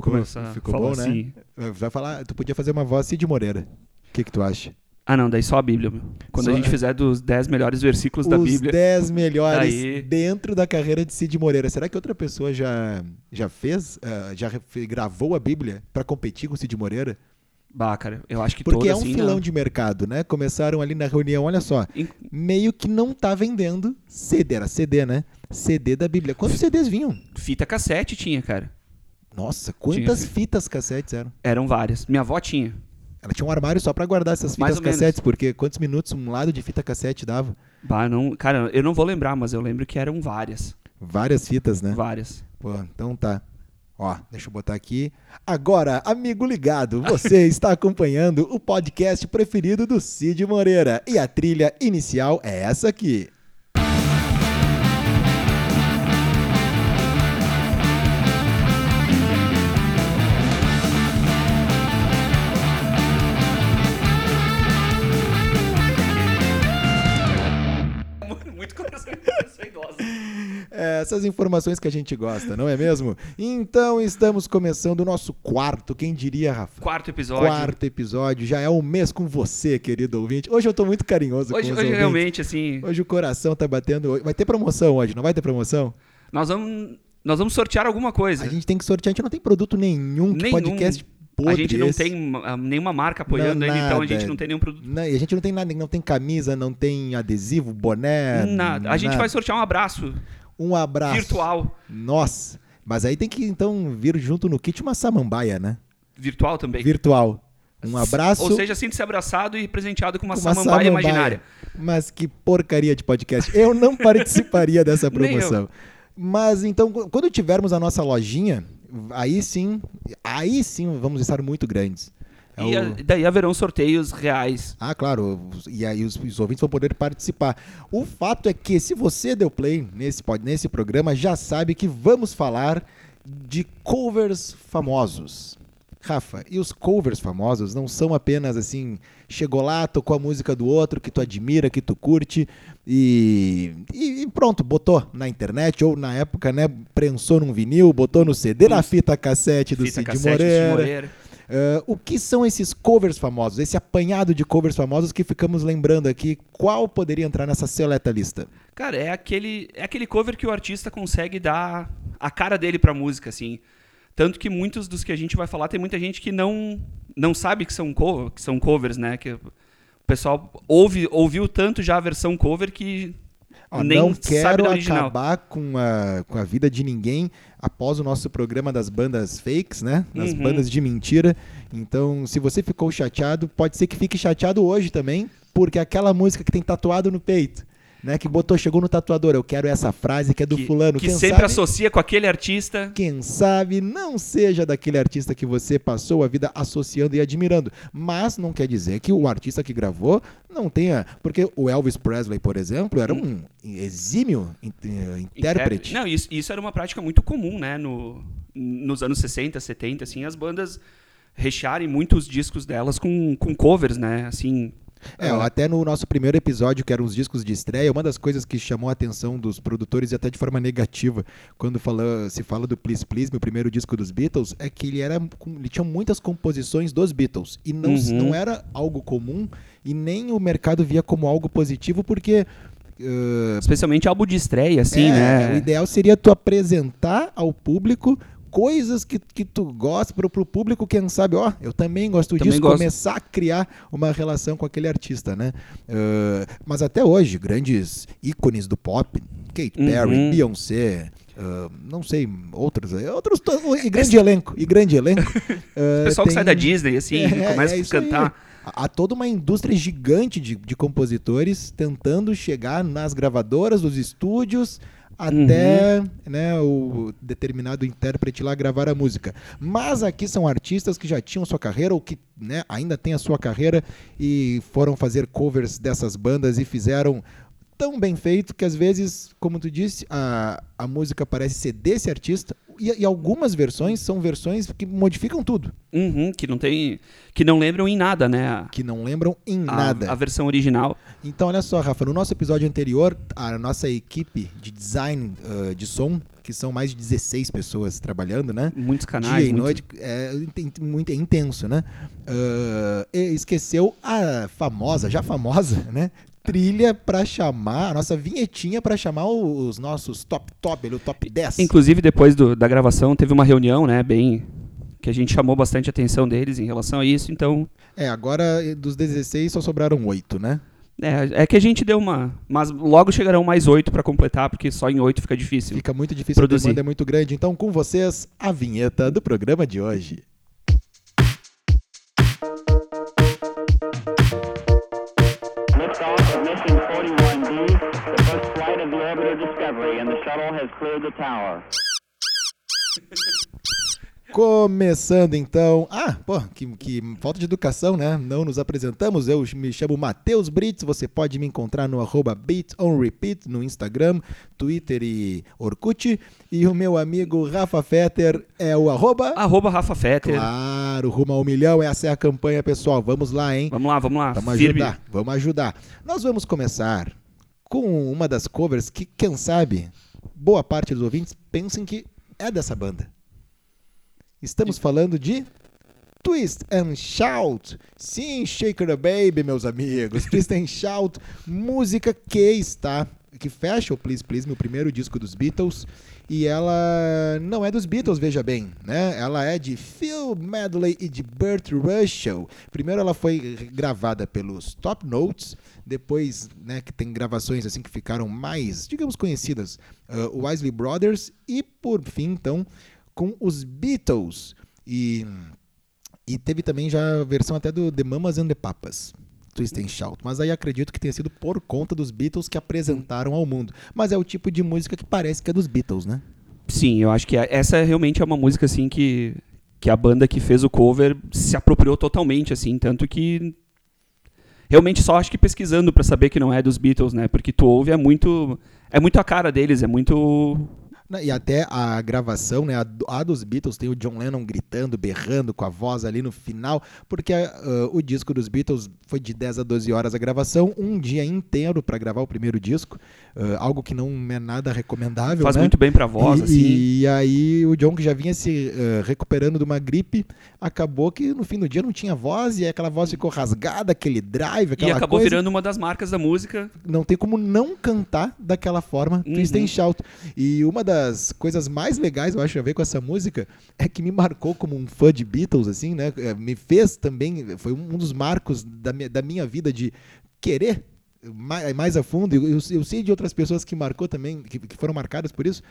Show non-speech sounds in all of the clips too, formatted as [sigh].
Ficou, começar ficou falar bom, né? assim. Vai falar, tu podia fazer uma voz Cid Moreira. O que, que tu acha? Ah, não, daí só a Bíblia, meu. Quando Só- a gente fizer dos 10 melhores versículos da Os Bíblia. 10 melhores Aí- dentro da carreira de Cid Moreira. Será que outra pessoa já, já fez, ah, já gravou a Bíblia pra competir com Cid Moreira? Bah, cara, eu acho que Porque todo é um assim, filão não. de mercado, né? Começaram ali na reunião, olha só, In- meio que não tá vendendo CD, era CD, né? CD da Bíblia. Quantos CDs vinham? Fita cassete tinha, cara. Nossa, quantas Tinha. fitas cassetes eram? Eram várias. Minha avó tinha. Ela tinha um armário só pra guardar essas fitas ou menos. cassetes, porque quantos minutos um lado de fita cassete dava? Bah, não, cara, eu não vou lembrar, mas eu lembro que eram várias. Várias fitas, né? Várias. Pô, então tá. Ó, deixa eu botar aqui. Agora, amigo ligado, você [laughs] está acompanhando o podcast preferido do Cid Moreira. E a trilha inicial é essa aqui. Essas informações que a gente gosta, não é mesmo? Então estamos começando o nosso quarto, quem diria, Rafa? Quarto episódio. Quarto episódio, já é um mês com você, querido ouvinte. Hoje eu tô muito carinhoso Hoje, com os hoje ouvintes. realmente, assim, Hoje o coração tá batendo. Vai ter promoção hoje, não vai ter promoção? nós vamos, nós vamos sortear alguma coisa. A gente tem que sortear, a gente não tem produto nenhum, que Nenhum. podcast A gente não esse. tem ah, nenhuma marca apoiando Não, ele, então a gente não tem nenhum produto. Não, e a gente não tem nada, não tem camisa, não tem adesivo, boné. nada. A gente nada. vai sortear um abraço Um abraço. virtual. Nossa. Mas aí tem que então vir junto no kit uma samambaia, né? Virtual também. Virtual. Um abraço. Ou seja, sinta-se abraçado e presenteado com uma, uma samambaia, imaginária. Mas que porcaria de podcast. Eu não [laughs] participaria dessa promoção. Mas então, quando tivermos a nossa lojinha, aí sim, aí sim vamos estar muito grandes. É E o- a- daí haverão sorteios reais. Ah, claro, e aí os, os ouvintes vão poder participar. O fato é que se você deu play nesse, nesse programa, já sabe que vamos falar de covers famosos. Rafa, e os covers famosos não são apenas assim, chegou lá, tocou a música do outro que tu admira, que tu curte e, e- pronto, botou na internet ou na época, né, prensou num vinil, botou no CD, na fita cassete do Fita Cid cassete Moreira. Ah, o que são esses covers famosos? Esse apanhado de covers famosos que ficamos lembrando aqui. Qual poderia entrar nessa seleta lista? Cara, é aquele, é aquele cover que o artista consegue dar a cara dele pra música, assim. Tanto que muitos dos que a gente vai falar, tem muita gente que não, não sabe que são, co que são covers, né? Que o pessoal ouve, ouviu tanto já a versão cover que Ó, nem não quero acabar com a, com a vida de ninguém após o nosso programa das bandas fakes, né? Das Uhum. bandas de mentira. Então, se você ficou chateado, pode ser que fique chateado hoje também, porque aquela música que tem tatuado no peito, né? Que botou, chegou no tatuador, eu quero essa frase que é do que, fulano. que Quem sempre sabe- associa com aquele artista. quem sabe não seja daquele artista que você passou a vida associando e admirando. Mas não quer dizer que o artista que gravou não tenha. Porque o Elvis Presley, por exemplo, era um exímio eh, intérprete. Não, isso, isso era uma prática muito comum, né? No, nos anos 60, 70, assim, as bandas rechearem muitos discos delas com, com covers, né? Assim. É, ah, até no nosso primeiro episódio, que eram os discos de estreia, uma das coisas que chamou a atenção dos produtores, e até de forma negativa, quando fala, se fala do Please Please, meu primeiro disco dos Beatles, é que ele, era, ele tinha muitas composições dos Beatles. E não, Uhum. não era algo comum, e nem o mercado via como algo positivo, porque. eh, especialmente álbum de estreia, assim, é, O né? ideal seria tu apresentar ao público coisas que, que tu gosta pro, pro público, quem sabe, ó, eu também gosto Também disso, gosto. começar a criar uma relação com aquele artista, né? Uh, mas até hoje, grandes ícones do pop, Kate Perry, Uhum. Beyoncé, uh, não sei, outros, outros, to- e grande elenco, e grande elenco. [laughs] O pessoal que sai da Disney, assim, É, começa é a aí. cantar. Há toda uma indústria gigante de, de compositores tentando chegar nas gravadoras, dos estúdios, até Uhum. né, o determinado intérprete lá gravar a música. Mas aqui são artistas que já tinham sua carreira ou que né, ainda têm a sua carreira e foram fazer covers dessas bandas e fizeram tão bem feito que às vezes, como tu disse, a, a música parece ser desse artista e, e algumas versões são versões que modificam tudo, Uhum, que não tem. Que não lembram em nada, né? A, que não lembram em a- nada. a versão original. Então, olha só, Rafa, no nosso episódio anterior, a nossa equipe de design uh, de som que são mais de 16 pessoas trabalhando, né? Muitos canais. Dia e muito- noite, é, muito, é intenso, né? E esqueceu a famosa, já famosa, né? Trilha pra chamar, a nossa vinhetinha pra chamar os nossos top top, o top 10. Inclusive, depois do- da gravação, teve uma reunião, né, bem... Que a gente chamou bastante a atenção deles em relação a isso, então... É, agora dos 16 só sobraram 8, né? É, é que a gente deu uma... Mas logo chegarão mais oito pra completar, porque só em oito fica difícil. Fica muito difícil, Produzir. a demanda é muito grande. Então, com vocês, a vinheta do programa de hoje. Discovery, and the shuttle has cleared the tower. Começando então. Ah, pô, que, que falta de educação, né? Não nos apresentamos. Eu me chamo Matheus Brits. Você pode me encontrar no arroba Beat on Repeat no Instagram, Twitter e Orkut. E o meu amigo Rafa Fetter é o arroba. Arroba Rafa Fetter. Claro, rumo ao milhão. Essa é a campanha, pessoal. Vamos lá, hein? Vamos lá, vamos lá. Vamos Firme. ajudar, vamos ajudar. Nós vamos começar com uma das covers que, quem sabe, boa parte dos ouvintes pensem que é dessa banda. Estamos falando de Twist and Shout. Sim, Shaker the Baby, meus amigos. Twist and Shout, música que está que fecha o Please Please, meu primeiro disco dos Beatles, e ela não é dos Beatles, veja bem, né? Ela é de Phil Medley e de Burt Russell. Primeiro ela foi gravada pelos Top Notes, depois, né, que tem gravações assim que ficaram mais, digamos, conhecidas, uh, o Isley Brothers e por fim, então, com os Beatles. E e teve também já a versão até do The Mamas and the Papas. Twist and Shout. Mas aí acredito que tenha sido por conta dos Beatles que apresentaram ao mundo. Mas é o tipo de música que parece que é dos Beatles, né? Sim, eu acho que a- essa realmente é uma música assim que que a banda que fez o cover se apropriou totalmente assim, tanto que realmente só acho que pesquisando pra saber que não é dos Beatles, né? Porque tu ouve é muito é muito a cara deles, é muito E até a gravação, né, a, a dos Beatles tem o John Lennon gritando, berrando com a voz ali no final, porque ah, o disco dos Beatles foi de 10 a 12 horas a gravação, um dia inteiro para gravar o primeiro disco, ah, algo que não é nada recomendável, faz né? muito bem pra voz e, assim. e aí o John que já vinha se eh, recuperando de uma gripe, acabou que no fim do dia não tinha voz e aquela voz ficou rasgada, aquele drive, E aquela acabou coisa. virando uma das marcas da música. Não tem como não cantar daquela forma, Uhum. Twist and Shout. E uma das coisas mais legais, eu acho, a ver com essa música, é que me marcou como um fã de Beatles, assim, né? Eh, Me fez também, foi um dos marcos da minha, da minha vida de querer mais, mais a fundo. Eu, eu- eu sei de outras pessoas que marcou também, que, que foram marcadas por isso,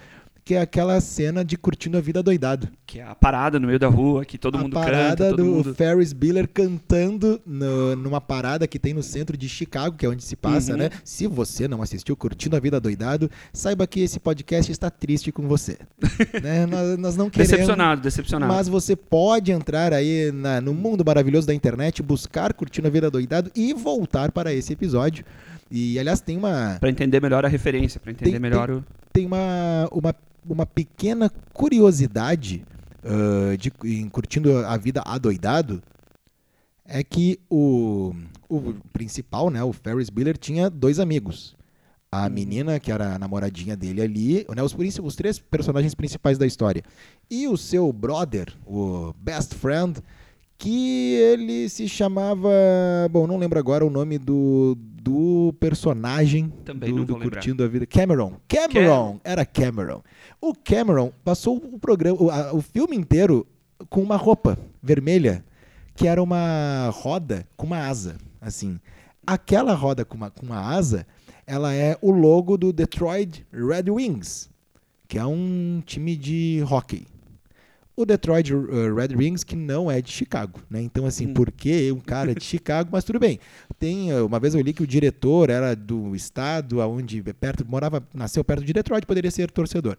que é aquela cena de curtindo a vida doidado. Que é a parada no meio da rua, que todo a mundo parada canta, todo do mundo. Ferris Bueller cantando no- numa parada que tem no centro de Chicago, que é onde se passa, Uhum. né? Se você não assistiu Curtindo a Vida Doidado, saiba que esse podcast está triste com você. [laughs] né? nós, nós não queremos... Decepcionado, decepcionado. Mas você pode entrar aí na- no mundo maravilhoso da internet, buscar Curtindo a Vida Doidado e voltar para esse episódio. E, aliás, tem uma, Pra entender melhor a referência, pra entender Tem- melhor o. tem uma, uma, uma pequena curiosidade ah, de, em curtindo a vida adoidado é que o, o principal, né, o Ferris Bueller, tinha dois amigos. A menina, que era a namoradinha dele ali, né, os, os três personagens principais da história. E o seu brother, o best friend, que ele se chamava. Bom, não lembro agora o nome do, do personagem Também do, do. Curtindo a Vida. Cameron. Cameron! Era Cameron. O Cameron passou o programa, o, a- o filme inteiro com uma roupa vermelha, que era uma roda com uma asa, assim. Aquela roda com uma, com uma asa, ela é o logo do Detroit Red Wings, que é um time de hockey. O Detroit uh, Red Wings, que não é de Chicago, né? Então, assim, Hum. por que um cara de [laughs] Chicago? Mas tudo bem. Tem, uh, uma vez eu li que o diretor era do estado onde perto morava, nasceu perto de Detroit, poderia ser torcedor.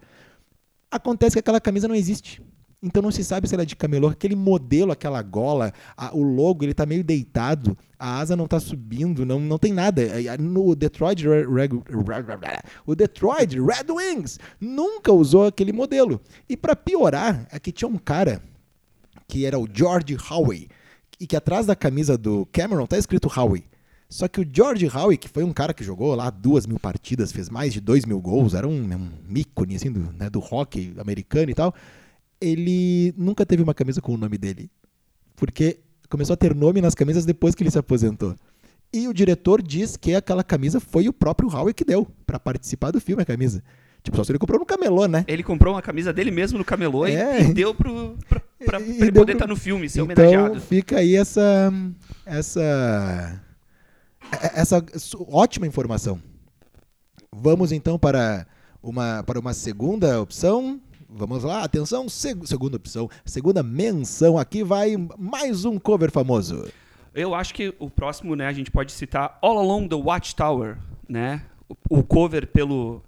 Acontece que aquela camisa não existe. Então não se sabe se ela é de camelô. Aquele modelo, aquela gola, a- o logo, ele tá meio deitado, a asa não tá subindo, não, não tem nada. É, No Detroit, o Detroit Red Wings nunca usou aquele modelo. E para piorar, é que tinha um cara que era o George Howe, e que atrás da camisa do Cameron tá escrito Howe. Só que o George Howe, que foi um cara que jogou lá duas mil partidas, fez mais de dois mil gols, era um, um ícone assim, do, né, do hockey americano e tal, ele nunca teve uma camisa com o nome dele. Porque começou a ter nome nas camisas depois que ele se aposentou. E o diretor diz que aquela camisa foi o próprio Howe que deu pra participar do filme a camisa. Tipo, só se ele comprou no camelô, né? Ele comprou uma camisa dele mesmo no camelô e- É. e, deu pro, pra, pra- E ele deu poder pro- estar no filme, ser então homenageado. fica aí essa essa essa ótima informação. Vamos então para uma para uma segunda opção. Vamos lá, atenção, seg- segunda opção, segunda menção. Aqui vai mais um cover famoso. Eu acho que o próximo, né, a gente pode citar All Along the Watchtower, né? O, o cover pelo.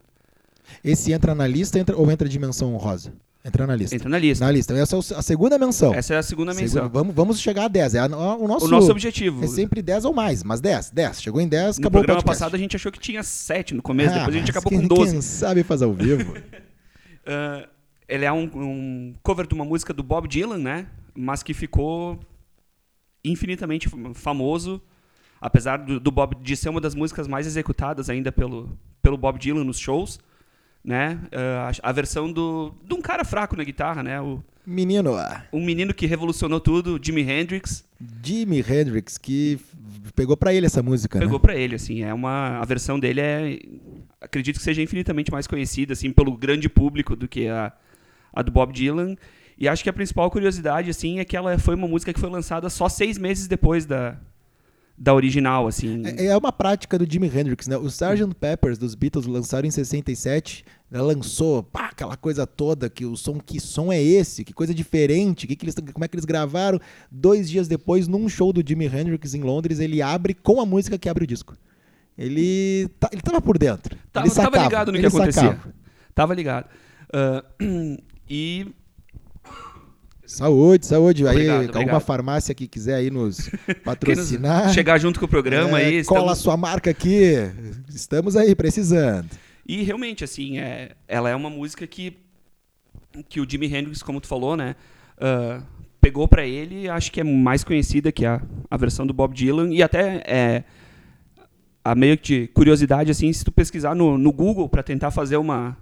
Esse entra na lista entra, ou entra dimensão honrosa? Entra na lista. Entra na lista. Na lista. Essa é a segunda menção. Essa é a segunda menção. Segunda- vamos, vamos chegar a 10. É a- o nosso, O nosso objetivo. é sempre 10 ou mais, mas 10, 10. Chegou em 10, No acabou programa o podcast. passado a gente achou que tinha 7 no começo, Ah, depois a gente acabou quem, com 12. Quem sabe faz ao vivo. [laughs] Ah, ele é um, um cover de uma música do Bob Dylan, né? Mas que ficou infinitamente fam- famoso, apesar do, do Bob de ser uma das músicas mais executadas ainda pelo, pelo Bob Dylan nos shows, né? Ah, a, a versão do de um cara fraco na guitarra, né? O, Menino, um menino que revolucionou tudo, Jimi Hendrix, Jimi Hendrix, que pegou pra ele essa música, pegou né? pra ele, assim, é uma a versão dele é acredito que seja infinitamente mais conhecida assim pelo grande público do que a, a do Bob Dylan. E acho que a principal curiosidade assim é que ela foi uma música que foi lançada só seis meses depois da da original, assim. É, é uma prática do Jimi Hendrix, né? O Sgt. Peppers dos Beatles lançaram em 67, né? lançou pá, aquela coisa toda, que o som, que som é esse? Que coisa diferente, que que eles, como é que eles gravaram? Dois dias depois, num show do Jimi Hendrix em Londres, ele abre com a música que abre o disco. Ele, tá, ele tava por dentro. Tava, ele sacava, tava ligado no que acontecia. sacava. Tava ligado. Ah, [clears throat] e Saúde, saúde. aí, Obrigado, alguma obrigado. farmácia que quiser aí nos [laughs] quem nos- patrocinar. chegar junto com o programa é, aí. cola a estamos- sua marca aqui. Estamos aí precisando. E realmente, assim, é, ela é uma música que, que o Jimi Hendrix, como tu falou, né? ah, pegou pra ele, acho que é mais conhecida que a, a versão do Bob Dylan. E até é, a meio de curiosidade, assim, se tu pesquisar no, no Google pra tentar fazer uma.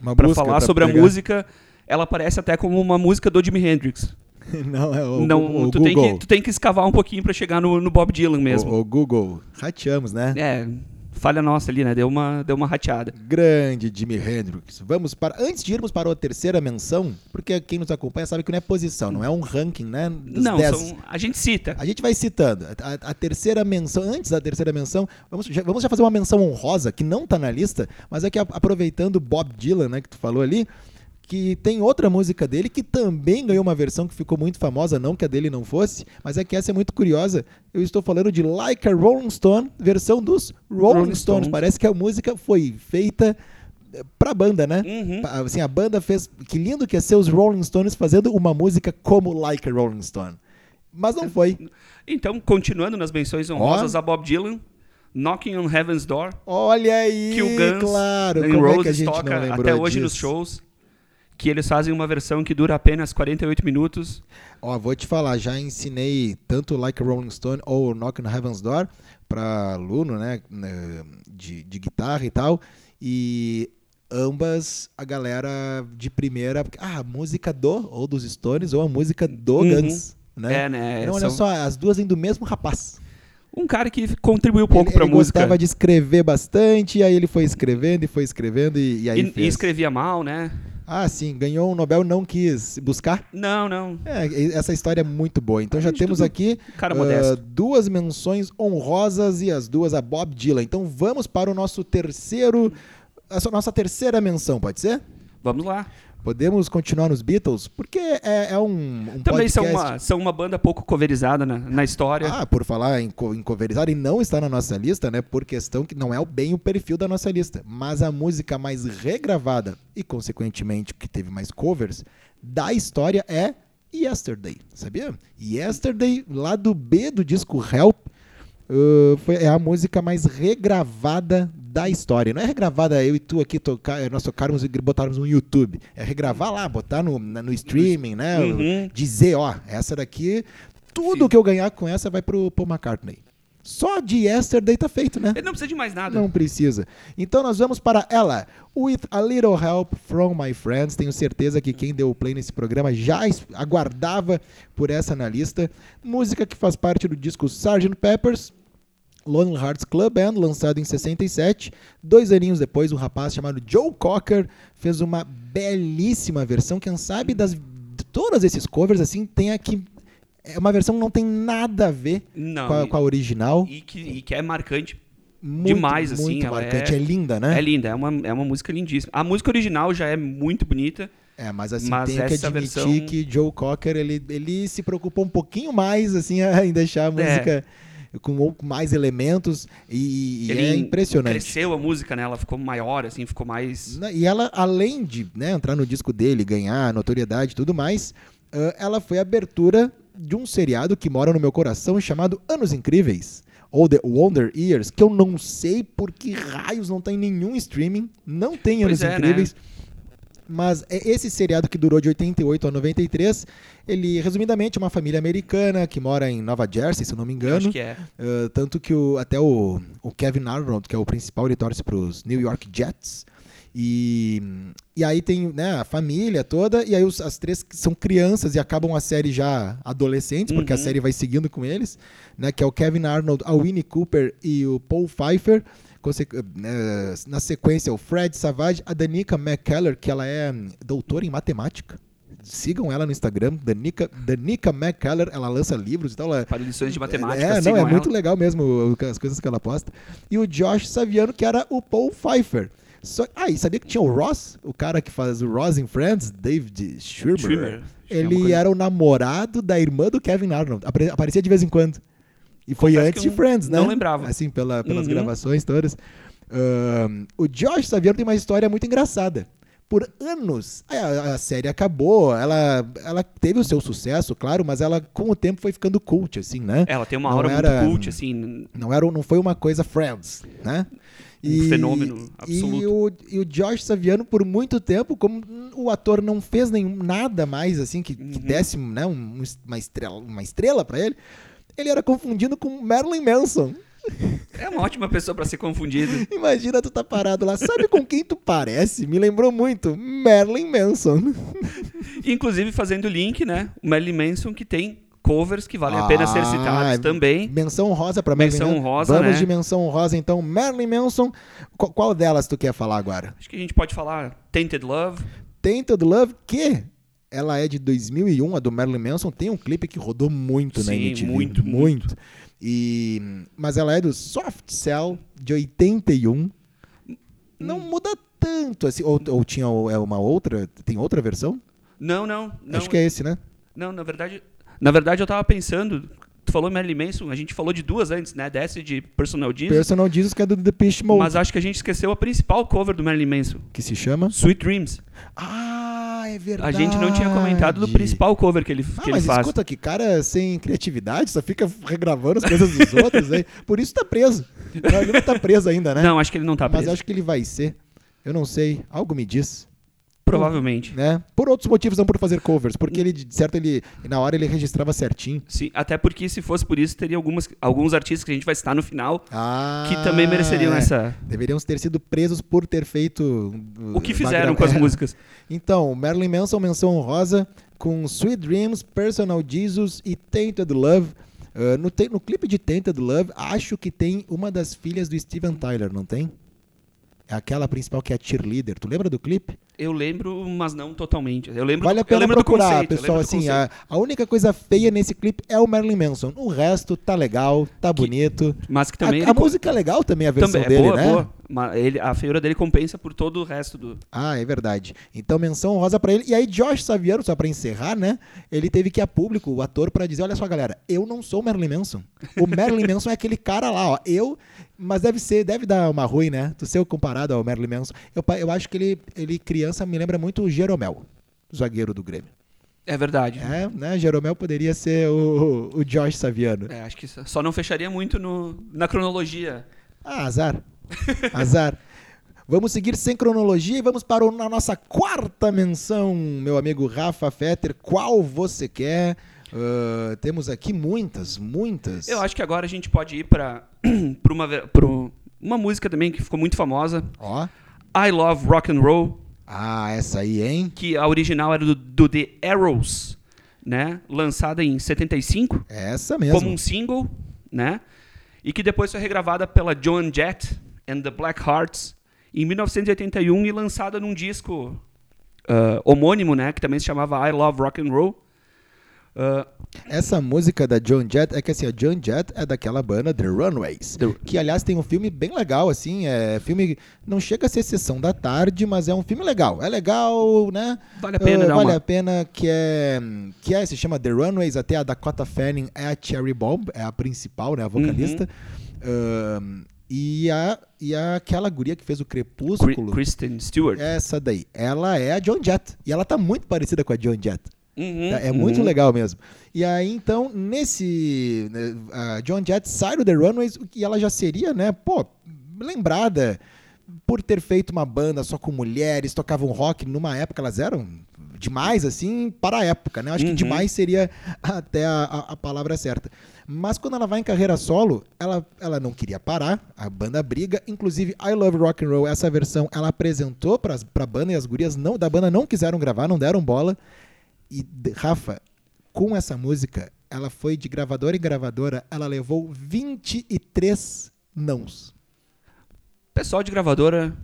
Busca falar pra sobre pegar. a música, ela aparece até como uma música do Jimi Hendrix. [laughs] Não, é o, Não, o tu, tem Google. que, tu tem que escavar um pouquinho pra chegar no, no Bob Dylan mesmo. O, o Google. Rateamos, né? É, falha nossa ali, né? Deu uma, deu uma rateada. Grande Jimi Hendrix. Vamos para. Antes de irmos para a terceira menção, porque quem nos acompanha sabe que não é posição, não é um ranking, né? dos Não, 10. são- a gente cita. A gente vai citando. A, a- terceira menção, antes da terceira menção, vamos já, vamos já fazer uma menção honrosa, que não tá na lista, mas é que aproveitando Bob Dylan, né, que tu falou ali, que tem outra música dele que também ganhou uma versão que ficou muito famosa, não que a dele não fosse, mas é que essa é muito curiosa. Eu estou falando de Like a Rolling Stone, versão dos Rolling, Rolling Stones. Parece que a música foi feita pra banda, né? Uhum. Assim, a banda fez. Que lindo que é ser os Rolling Stones fazendo uma música como Like a Rolling Stone. Mas não foi. Então, continuando nas menções honrosas a Bob Dylan, Knocking on Heaven's Door, Olha aí, que o Guns claro. Como é que a Roses gente toca até hoje nos shows, que eles fazem uma versão que dura apenas 48 minutos. Ó, vou te falar, já ensinei tanto Like Rolling Stone ou Knock on Heaven's Door pra aluno, né, né, de, de guitarra e tal, e ambas a galera de primeira, ah, a música do, ou dos Stones, ou a música do Uhum. Guns, né? É, né? Então, olha são- só, as duas vêm do mesmo rapaz. Um cara que contribuiu pouco ele, pra ele música. gostava de escrever bastante, e aí ele foi escrevendo e foi escrevendo, e, e aí E, e escrevia mal, né? Ah, sim, ganhou um Nobel, não quis buscar. Não, não. É, essa história é muito boa. Então já temos tudo aqui modesto. duas menções honrosas e as duas a Bob Dylan. Então vamos para o nosso terceiro, a nossa terceira menção, pode ser? Vamos lá. Podemos continuar nos Beatles? Porque é, é um, um Também são podcast... uma, são uma banda pouco coverizada na, na história. Ah, por falar em, co- em coverizar e não está na nossa lista, né? Por questão que não é o- bem o perfil da nossa lista. Mas a música mais regravada e, consequentemente, que teve mais covers da história é Yesterday, sabia? Yesterday, lá do B do disco Help, uh, foi, é a música mais regravada da história. Não é regravada eu e tu aqui tocar, nós tocarmos e botarmos no YouTube. É regravar lá, botar no, no streaming, né? Uhum. Dizer, ó, essa daqui, tudo Sim. que eu ganhar com essa vai pro Paul McCartney. Só de Yesterday tá feito, né? Ele não precisa de mais nada. Não precisa. Então nós vamos para ela. With a little help from my friends. Tenho certeza que quem deu o play nesse programa já aguardava por essa na lista. Música que faz parte do disco Sgt. Peppers. Lonely Hearts Club Band, lançado em 67. Dois aninhos depois, um rapaz chamado Joe Cocker fez uma belíssima versão. Quem sabe das de todos esses covers assim tem aqui é uma versão que não tem nada a ver Não, com, a, com a original. E que, e que é marcante. Muito, demais, assim, muito marcante. é- É linda, né? É linda, é uma, é uma música lindíssima. A música original já é muito bonita. É, mas assim, Mas tem que admitir versão- que Joe Cocker, ele, ele se preocupou um pouquinho mais, assim, em deixar a música com ou- com mais elementos e, e Ele é impressionante. Cresceu a música, né? Ela ficou maior, assim, ficou mais. E ela, além de né, entrar no disco dele, ganhar notoriedade e tudo mais, ah, ela foi a abertura de um seriado que mora no meu coração chamado Anos Incríveis. Ou The Wonder Years, que eu não sei por que raios não tem nenhum streaming, não tem Anos Pois é, né? Mas é esse seriado que durou de 88 a 93, ele, resumidamente, é uma família americana que mora em Nova Jersey, se eu não me Eu engano. acho que é. Uh, tanto que o- até o, o Kevin Arnold, que é o principal, ele torce para os New York Jets. E, e aí tem né, a família toda, e aí os- as três que são crianças e acabam a série já adolescentes, porque a Uhum. série vai seguindo com eles, né, que é o Kevin Arnold, a Winnie Cooper e o Paul Pfeiffer. Né, na sequência, o Fred Savage, a Danica McKellar, que ela é doutora em matemática. Sigam ela no Instagram, Danica, Danica McKellar, ela lança livros e tal. Ela, Para lições de matemática. é, não, é ela. muito legal mesmo as coisas que ela posta. E o Josh Saviano, que era o Paul Pfeiffer. Só, ah, e sabia que tinha o Ross, o cara que faz o Ross in Friends, David Schwimmer. Schwimmer. É Ele era o namorado da irmã do Kevin Arnold. Apare- Aparecia de vez em quando. E foi Confesso antes de Friends, né? não lembrava. Assim, pela- pelas Uhum. gravações todas. Ahn, o Josh Saviano tem uma história muito engraçada. Por anos, a, a série acabou, ela, ela teve o seu sucesso, claro, mas ela com o tempo foi ficando cult, assim, né? Ela tem uma Não aura era- muito cult, assim. Não, era, não foi uma coisa Friends, né? Um fenômeno absoluto. E o, e o Josh Saviano, por muito tempo, como o ator não fez nenhum, nada mais assim que, que Uhum. desse né, um- uma estrela, uma estrela para ele, ele era confundido com Marilyn Manson. [laughs] É uma ótima pessoa para ser confundido. Imagina tu tá parado lá, sabe com quem tu parece? Me lembrou muito Marilyn Manson. Inclusive fazendo link, né? O Marilyn Manson que tem covers que valem a pena ser Ah, citados também. Menção rosa para Marilyn Menção honrosa, Vamos né? de menção rosa então, Marilyn Manson. Qual, qual delas tu quer falar agora? Acho que a gente pode falar Tainted Love. Tainted Love, que ela é de 2001, a do Marilyn Manson, tem um clipe que rodou muito na Sim, MTV. muito, muito. E, mas ela é do Soft Cell, de 81. Não Hum. muda tanto, assim. Ou, ou tinha é uma outra, tem outra versão? Não, não, não. Acho que é esse, né? Não, na verdade, na verdade eu tava pensando, tu falou Marilyn Manson, a gente falou de duas antes, né? Dessa de Personal Jesus, Personal Jesus, que é do The Pitch Mode, mas acho que a gente esqueceu a principal cover do Marilyn Manson, que se chama... Sweet Dreams. Ah, é A verdade. gente não tinha comentado do principal cover que ele, Ah, que ele mas faz. escuta que cara sem criatividade, só fica regravando as coisas dos [laughs] outros aí. Por isso tá preso. Ele não tá preso ainda, né? Não, acho que ele não tá Mas preso. eu acho que ele vai ser. Eu não sei. Algo me diz. Provavelmente. Né? Por outros motivos, não por fazer covers. Porque ele, de certo, ele. Na hora ele registrava certinho. Sim, até porque se fosse por isso, teria algumas, alguns artistas que a gente vai citar no final Ah, que também mereceriam é. essa. Deveriam ter sido presos por ter feito. O que fizeram com as músicas. [laughs] Então, Marilyn Manson, menção honrosa, com Sweet Dreams, Personal Jesus e Tainted Love. Ah, no, no clipe de Tainted Love, acho que tem uma das filhas do Steven Tyler, não tem? É aquela principal que é a cheerleader. Tu lembra do clipe? Eu lembro, mas não totalmente. Eu lembro, Vale a eu pena procurar, conceito, pessoal. Assim, a, a única coisa feia nesse clipe é o Marilyn Manson. O resto tá legal, tá bonito. Mas que também a, a co- música é legal também, a versão também é dele, boa, né? boa. Mas ele, a feiura dele compensa por todo o resto do. Ah, é verdade. Então, menção rosa pra ele. E aí, Josh Saviano, só pra encerrar, né? Ele teve que ir a público, o ator, pra dizer: olha só, galera, eu não sou o Marilyn Manson. O Marilyn Manson é aquele cara lá, ó. Eu. Mas deve ser, deve dar uma ruim, né? Tu ser comparado ao Marilyn Manson. Eu, eu acho que ele, ele, criança, me lembra muito o Jeromel, zagueiro do Grêmio. É verdade. É, né? Jeromel poderia ser o, o Josh Saviano. É, acho que só não fecharia muito no, na cronologia. Ah, azar. Azar. [laughs] Vamos seguir sem cronologia e vamos para o- a nossa quarta menção, meu amigo Rafa Fetter. Qual você quer? Ah, temos aqui muitas, muitas. Eu acho que agora a gente pode ir pra, [clears throat] uma, uma música também que ficou muito famosa. Ó. I Love Rock and Roll, Ah, essa aí, hein? que a original era do, do The Arrows, né? Lançada em 75 Essa mesmo. como um single, né? E que depois foi regravada pela Joan Jett and the Black Hearts em 1981 e lançada num disco ah, homônimo, né? Que também se chamava I Love Rock and Roll. Ah, Essa música da Joan Jett é que assim, a Joan Jett é daquela banda The Runaways, The- que aliás tem um filme bem legal assim, é filme não chega a ser sessão da tarde, mas é um filme legal. É legal, né? Vale a pena dar vale uma- a pena que é que é, se chama The Runaways, até a Dakota Fanning é a Cherry Bomb, é a principal, né, a vocalista. Uhum. Ahn, e a e a, aquela guria que fez o Crepúsculo, Kristen Stewart. essa daí, ela é a Joan Jett e ela tá muito parecida com a Joan Jett. Uhum, É, é muito uhum. legal mesmo. E aí, então, nesse. né, A John Jett sai do The Runaways e ela já seria, né, pô, lembrada por ter feito uma banda só com mulheres, tocavam rock. Numa época elas eram demais, assim, para a época, né? Acho que Uhum. demais seria até a, a- a palavra certa. Mas quando ela vai em carreira solo, ela, ela não queria parar, a banda briga. Inclusive, I Love Rock and Roll, essa versão, ela apresentou para a banda e as gurias não, da banda não quiseram gravar, não deram bola. E, Rafa, com essa música, ela foi de gravadora em gravadora, ela levou 23 nãos. Pessoal de gravadora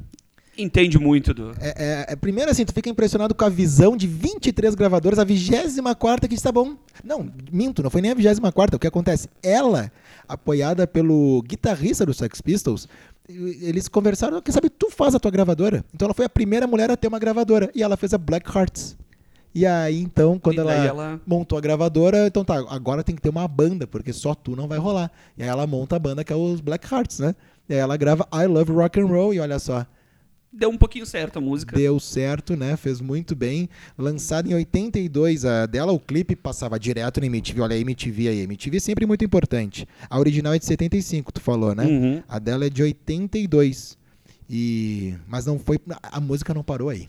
entende muito do. É, é- é- primeiro assim, tu fica impressionado com a visão de 23 gravadoras, a 24 que está bom. Não, minto, não foi nem a 24 O que acontece? Ela, apoiada pelo guitarrista do Sex Pistols, eles conversaram, quem sabe tu faz a tua gravadora. Então ela foi a primeira mulher a ter uma gravadora. E ela fez a Black Hearts. E aí, então, quando ela, ela- montou a gravadora, então tá, agora tem que ter uma banda, porque só tu não vai rolar. E aí ela monta a banda que é os Black Hearts, né? E aí ela grava I Love Rock and Roll, e olha só, Deu um pouquinho certo a música. Deu certo, né? Fez muito bem. Lançado em 82, a dela, o clipe passava direto na MTV. Olha a MTV aí. MTV é sempre muito importante. A original é de 75, tu falou, né? Uhum. A dela é de 82. E... Mas não foi. A música não parou aí.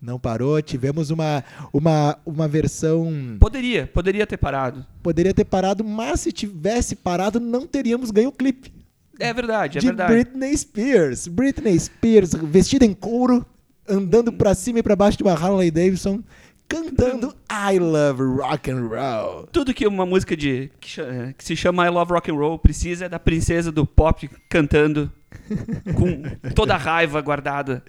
Não parou. Tivemos uma, uma, uma versão. Poderia, poderia ter parado. Poderia ter parado, mas se tivesse parado, não teríamos ganho o clipe. É verdade, é de verdade. Britney Spears. Britney Spears vestida em couro, andando pra cima e pra baixo de uma Harley Davidson, cantando I Love Rock and Roll. Tudo que uma música de que, cha- que se chama I Love Rock and Roll precisa é da princesa do pop cantando com toda a raiva guardada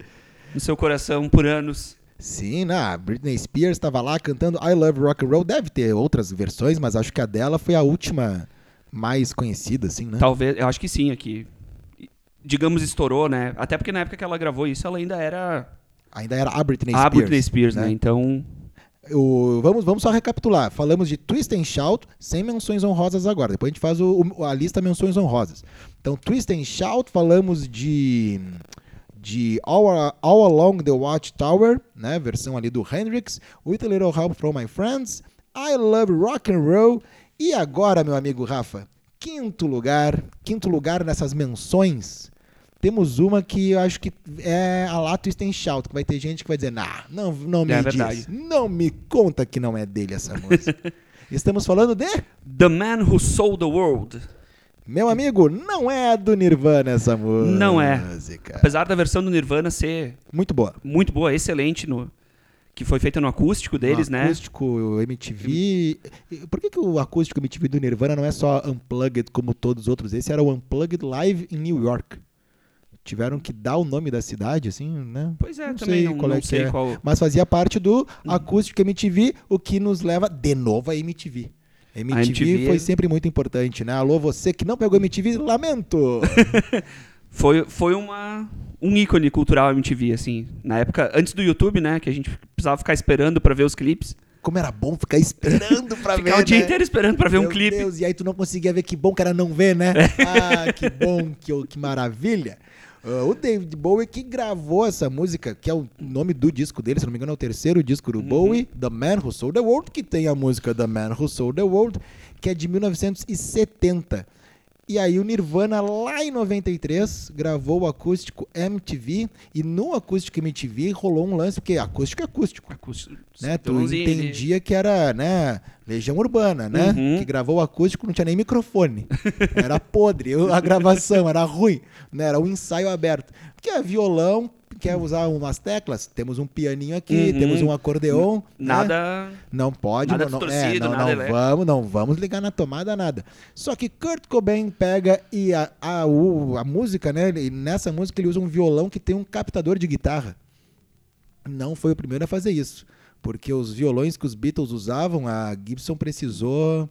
no seu coração por anos. Sim, né? a Britney Spears estava lá cantando I Love Rock and Roll. Deve ter outras versões, mas acho que a dela foi a última mais conhecida, assim, né? Talvez, eu acho que sim, aqui. Digamos, estourou, né? Até porque na época que ela gravou isso, ela ainda era Ainda era a Britney a Spears. Britney Spears, né? Então, O- vamos, vamos só recapitular. Falamos de Twist and Shout, sem menções honrosas agora. Depois a gente faz o- a lista menções honrosas. Então, Twist and Shout, falamos de de All, All Along the Watchtower, né, versão ali do Hendrix, With a Little Help from My Friends, I Love Rock and Roll e agora, meu amigo Rafa, quinto lugar, quinto lugar nessas menções. Temos uma que eu acho que é a and Shout, que vai ter gente que vai dizer, nah, não, não me É diz, verdade. não me conta que não é dele essa música. [laughs] Estamos falando de, The Man Who Sold the World. Meu amigo, não é do Nirvana essa música. Não é. Apesar da versão do Nirvana ser Muito boa. muito boa, excelente no que foi feita no acústico deles, o né? acústico MTV. Por que, que o acústico MTV do Nirvana não é só Unplugged como todos os outros? Esse era o Unplugged Live em New York. Tiveram que dar o nome da cidade, assim, né? Pois é, Não também sei não, qual é não que sei é. qual. Mas fazia parte do acústico MTV, o que nos leva de novo a MTV. MTV, MTV foi sempre muito importante, né? Alô, você que não pegou MTV, lamento! [laughs] Foi, foi uma, um ícone cultural MTV, assim. Na época, antes do YouTube, né? Que a gente precisava ficar esperando pra ver os clipes. Como era bom ficar esperando pra ver, Ficar o dia né? inteiro esperando pra ver um Meu clipe. Deus, e aí tu não conseguia ver que bom que era não ver, né? [laughs] Ah, que bom, que, que maravilha. Ah, o David Bowie que gravou essa música, que é o nome do disco dele, se não me engano é o terceiro disco do Bowie, The Man Who Sold the World, que tem a música The Man Who Sold the World, que é de 1970. E aí o Nirvana, lá em 93, gravou o acústico MTV, e no acústico MTV rolou um lance, porque acústico é acústico Acústico, né? Tu entendia que era, né? Legião Urbana, né? Uhum. Que gravou o acústico, não tinha nem microfone. Era podre, a gravação era ruim, né? Era um ensaio aberto. Porque é violão, quer usar umas teclas, temos um pianinho aqui, Uhum. temos um acordeon. né? Nada. Não pode, Nada não, é, não, nada não vamos, não vamos ligar na tomada nada. Só que Kurt Cobain pega e a, a, a música, né? ele- nessa música ele usa um violão que tem um captador de guitarra. Não foi o primeiro a fazer isso, porque os violões que os Beatles usavam, a Gibson precisou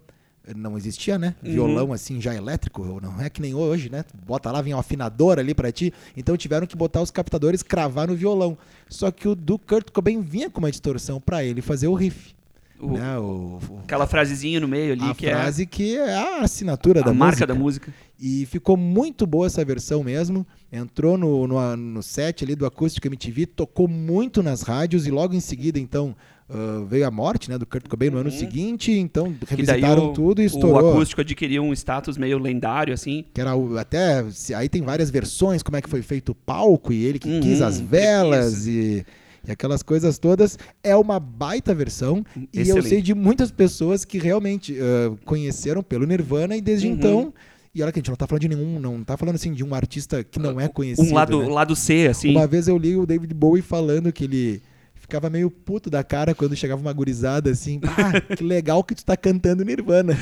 não existia, né? Uhum. Violão assim já elétrico, não é que nem hoje, né? Bota lá, vem um afinador ali pra ti. Então tiveram que botar os captadores cravar no violão. Só que o do Kurt Cobain vinha com uma distorção pra ele fazer o riff. O- né? o, o- Aquela frasezinha no meio ali a que frase que é a assinatura é da a marca música. da música. E ficou muito boa essa versão mesmo. Entrou no, no, no set ali do Acústico MTV, tocou muito nas rádios e logo em seguida, então, ah, veio a morte né, do Kurt Cobain no ano seguinte. Então, revisitaram o, tudo e o estourou. acústico adquiriu um status meio lendário, assim. Que era o- até. se- Aí tem várias versões, como é que foi feito o palco e ele que Uhum, quis as velas e, e aquelas coisas todas. É uma baita versão. E eu Excelente. sei de muitas pessoas que realmente ah, conheceram pelo Nirvana e desde Uhum. então. E olha que a gente não tá falando de nenhum. Não tá falando assim de um artista que não é conhecido. Um lado, né? lado C, assim. Uma vez eu li o David Bowie falando que ele ficava meio puto da cara quando chegava uma gurizada assim. Ah, que legal que tu tá cantando Nirvana.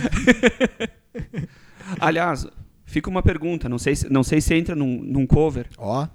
[laughs] Aliás, fica uma pergunta, não sei se, não sei se entra num, num cover, Ó.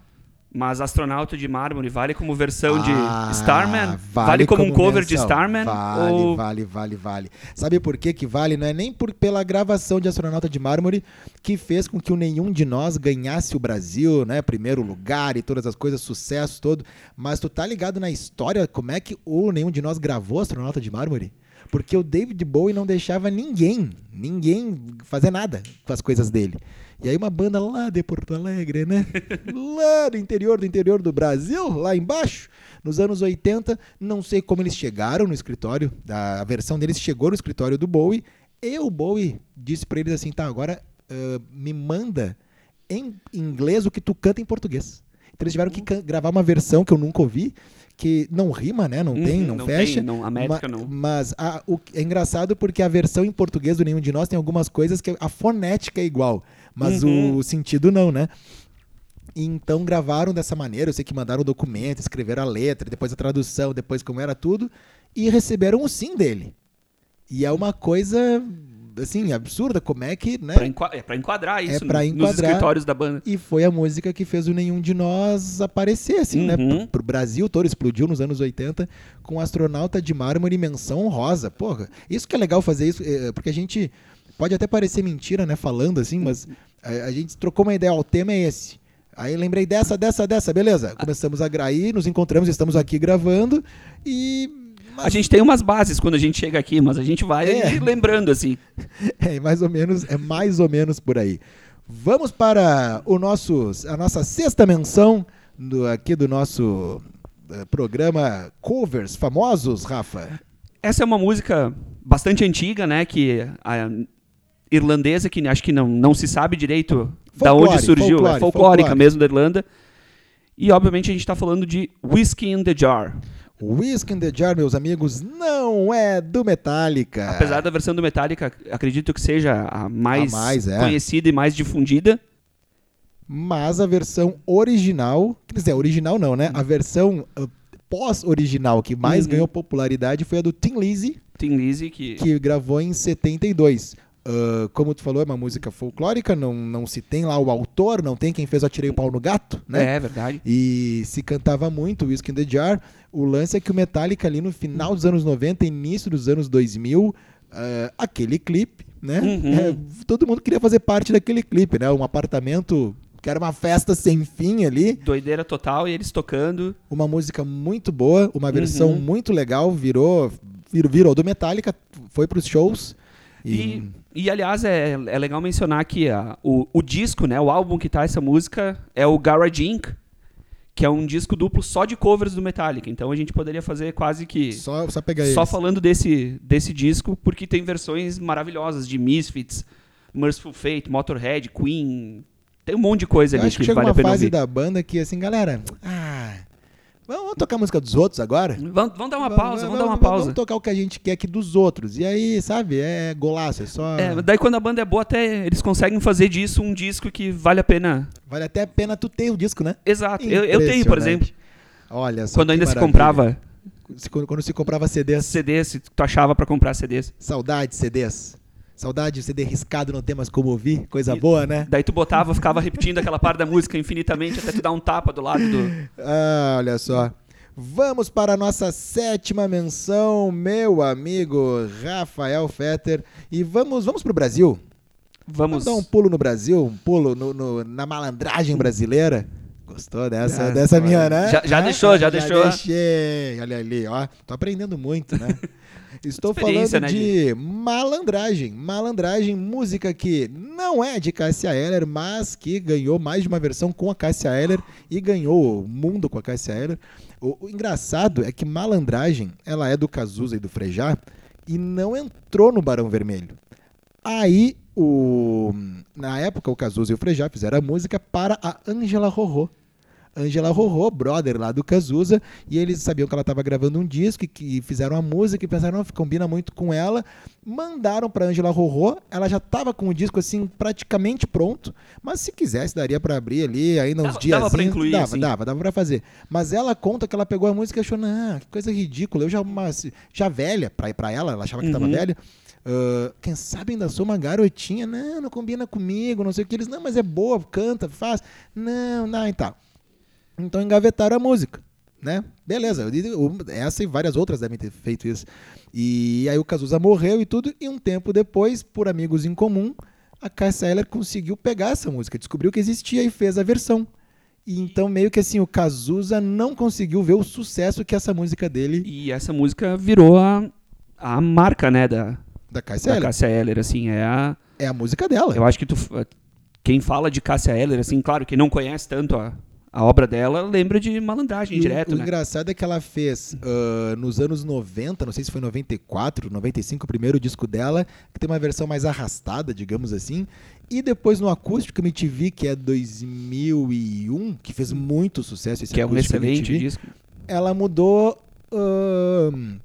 mas Astronauta de Mármore vale como versão de Ah, Starman? Vale, como, um cover de. Starman? Vale, ou... vale, vale, vale. Sabe por que que vale? Não é nem por, pela gravação de Astronauta de Mármore que fez com que o Nenhum de Nós ganhasse o Brasil, né? Primeiro lugar e todas as coisas, sucesso todo. Mas tu tá ligado na história como é que o Nenhum de Nós gravou Astronauta de Mármore? Porque o David Bowie não deixava ninguém, ninguém fazer nada com as coisas dele. E aí uma banda lá de Porto Alegre, né? [laughs] lá do interior do interior do Brasil, lá embaixo, nos anos 80, não sei como eles chegaram no escritório, a versão deles chegou no escritório do Bowie, e o Bowie disse pra eles assim, tá, agora ah, me manda em inglês o que tu canta em português. Então eles tiveram que gravar uma versão que eu nunca ouvi, que não rima, né? Não Uhum, tem, não, não fecha. tem, não- a métrica ma- não. Mas a- o, é engraçado porque a versão em português do Nenhum de Nós tem algumas coisas que a fonética é igual, mas Uhum. o sentido não, né? Então gravaram dessa maneira, eu sei que mandaram o documento, escreveram a letra, depois a tradução, depois como era tudo, e receberam o sim dele. E é uma coisa, assim, absurda, como é que, né? Pra, é pra enquadrar isso pra no- nos enquadrar. escritórios da banda. E foi a música que fez o Nenhum de Nós aparecer, assim, né? Uhum. Pro, pro Brasil todo, explodiu nos anos 80 com Astronauta de Mármore e Menção Honrosa. Porra, isso que é legal fazer isso, eh, porque a gente pode até parecer mentira, né? Falando assim, mas a, a gente trocou uma ideia, ó, o tema é esse. Aí lembrei dessa, dessa, dessa, beleza. Começamos a grair, nos encontramos, estamos aqui gravando e... A gente tem umas bases quando a gente chega aqui, mas a gente vai É. [laughs] lembrando, assim. [laughs] É mais ou menos, é mais ou menos por aí. Vamos para o nosso, a nossa sexta menção do, aqui do nosso eh, programa Covers Famosos, Rafa. Essa é uma música bastante antiga, né? Que a irlandesa, que acho que não, não se sabe direito da Folclore, onde surgiu, folclore, é folclórica folclore. mesmo da Irlanda. E obviamente a gente está falando de Whiskey in the Jar. Whiskey in the Jar, meus amigos, não é do Metallica. Apesar da versão do Metallica, acredito que seja a mais, A mais, é. conhecida e mais difundida. Mas a versão original, quer dizer, original não, né? A versão ah, pós-original que mais Uhum. ganhou popularidade foi a do Tim Lizzy, Tim Lizzy, que, que gravou em 72. Ah, como tu falou, é uma música folclórica, não, não se tem lá o autor, não tem quem fez o Atirei o Pau no Gato, né? é verdade. E se cantava muito Whiskey in the Jar. O lance é que o Metallica ali no final dos anos 90, início dos anos 2000, ah, aquele clipe, né? Uhum. É, todo mundo queria fazer parte daquele clipe, né? Um apartamento que era uma festa sem fim ali. Doideira total e eles tocando. Uma música muito boa, uma versão Uhum. muito legal, virou, virou, do Metallica, foi pros shows. E, e, aliás, é, é legal mencionar que a- o, o disco, né, o álbum que tá essa música é o Garage Inc., que é um disco duplo só de covers do Metallica. Então a gente poderia fazer quase que só, só pegar só falando desse, desse disco, porque tem versões maravilhosas de Misfits, Merciful Fate, Motorhead, Queen. Tem um monte de coisa Eu ali acho que, que chega vale uma a pena fase ouvir. da banda que, assim, galera, ah, Vamos tocar a música dos outros agora? Vamos, vamos dar uma pausa, vamos, dar uma pausa. Vamos tocar o que a gente quer aqui dos outros. E aí, sabe, é golaço, é só. É, daí quando a banda é boa, até eles conseguem fazer disso um disco que vale a pena. Vale até a pena tu ter o disco, né? Exato. Eu, eu tenho, por exemplo. Olha só. quando ainda se maravilha. comprava Se- Quando, quando se comprava CDs. CDs, se tu achava pra comprar CDs. Saudade CDs. Saudade de CD riscado, não tem mais como ouvir. Coisa boa, né? Daí tu botava, ficava repetindo aquela parte da música infinitamente até tu dar um tapa do lado do. [laughs] Ah, olha só. Vamos para a nossa sétima menção, meu amigo Rafael Fetter. E vamos, vamos pro Brasil. Vamos. Vamos dar um pulo no Brasil, um pulo no- no- na malandragem brasileira. Gostou dessa, Já, dessa minha, né? já- já Ah, deixou, já deixou. deixei. Olha ali, ó. Tô aprendendo muito, né? [laughs] Estou falando né, de malandragem. Malandragem, música que não é de Cássia Eller, mas que ganhou mais de uma versão com a Cássia Eller e ganhou o mundo com a Cássia Eller. O, o engraçado é que malandragem, ela é do Cazuza e do Frejá e não entrou no Barão Vermelho. Aí, o, na época, o Cazuza e o Frejá fizeram a música para a Ângela Rorô. Ângela Rorô, brother lá do Cazuza, e eles sabiam que ela estava gravando um disco e que fizeram a música e pensaram, não, combina muito com ela. Mandaram para Ângela Rorô, ela já estava com o disco assim praticamente pronto, mas se quisesse daria para abrir ali ainda uns dias. dava pra incluir, dava, assim. dava, dava para fazer. Mas ela conta que ela pegou a música e achou, não, que coisa ridícula. Eu já mas, já velha para para ela, ela achava que estava Uhum. velha. Ah, quem sabe ainda sou uma garotinha, não, não combina comigo, não sei o que eles, não, mas é boa, canta, faz, não, não, e tal. Então engavetaram a música, né? Beleza, essa e várias outras devem ter feito isso. E aí o Cazuza morreu e tudo, e um tempo depois, por amigos em comum, a Cássia Eller conseguiu pegar essa música, descobriu que existia e fez a versão. E então meio que assim, o Cazuza não conseguiu ver o sucesso que essa música dele, E essa música virou a, a marca, né, da, da Cássia da Eller, Cássia Eller, assim, é a... é a música dela. Eu acho que tu... Quem fala de Cássia Eller, assim, claro, quem não conhece tanto a, a obra dela, lembra de malandragem E o- direto, o, né? engraçado é que ela fez ah, nos anos 90, não sei se foi 94, 95, o primeiro disco dela, que tem uma versão mais arrastada, digamos assim. E depois no Acústico MTV, que é 2001, que fez muito sucesso esse Que é um excelente MTV, disco. ela mudou ahn,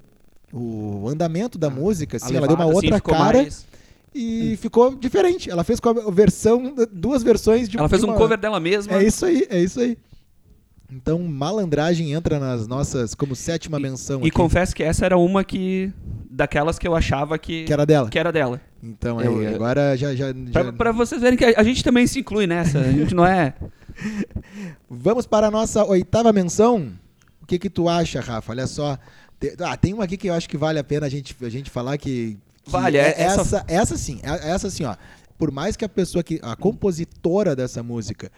o andamento da música, assim, A ela deu uma levada, assim, outra ficou cara mais- e ficou diferente. Ela fez com a versão, duas versões de Ela fez de um cover dela mesma. é isso aí, é isso aí. Então, malandragem entra nas nossas como sétima menção E aqui, confesso que essa era uma que... Daquelas que eu achava que, que era dela. que era dela. Então, aí, Eu- eu- agora já, já, Pra, já- pra vocês verem que a, gente também se inclui nessa. A gente não é... [laughs] Vamos para a nossa oitava menção. O que que tu acha, Rafa? Olha só. Ah, tem uma aqui que eu acho que vale a pena a gente, a gente falar que Vale, é- é- essa- essa, essa sim, é- essa sim, ó. Por mais que a pessoa que a compositora dessa música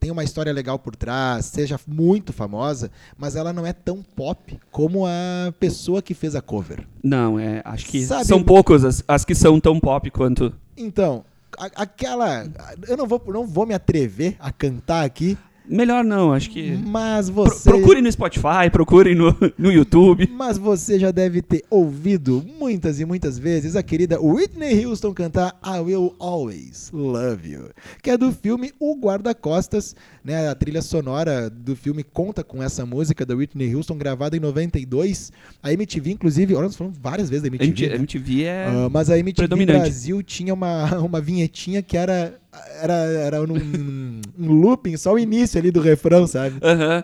tenha uma história legal por trás, seja muito famosa, mas ela não é tão pop como a pessoa que fez a cover. Não, é, acho que Sabe- são poucas as, as que são tão pop quanto. Então, a- aquela. Eu não vou, não vou me atrever a cantar aqui, Melhor não, acho que. mas Pro, você. procurem no Spotify, procurem no, no YouTube. Mas você já deve ter ouvido muitas e muitas vezes a querida Whitney Houston cantar I Will Always Love You, que é do filme O Guarda-Costas, né? A trilha sonora do filme conta com essa música da Whitney Houston gravada em 92. A MTV, inclusive, olha, nós falamos várias vezes da MTV. MTV, né? MTV é. Ah, mas a MTV predominante. Brasil tinha uma, [laughs] uma vinhetinha que era era, era um, um looping, só o início ali do refrão, sabe? Aham.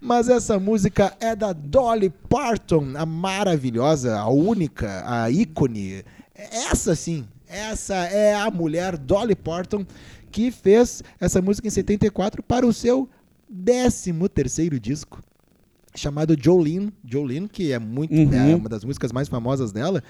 Mas essa música é da Dolly Parton, a maravilhosa, a única, a ícone. Essa sim, essa é a mulher Dolly Parton que fez essa música em 74 para o seu 13 terceiro disco. Chamado Jolene, Jolene, que é muito Uhum. é uma das músicas mais famosas dela,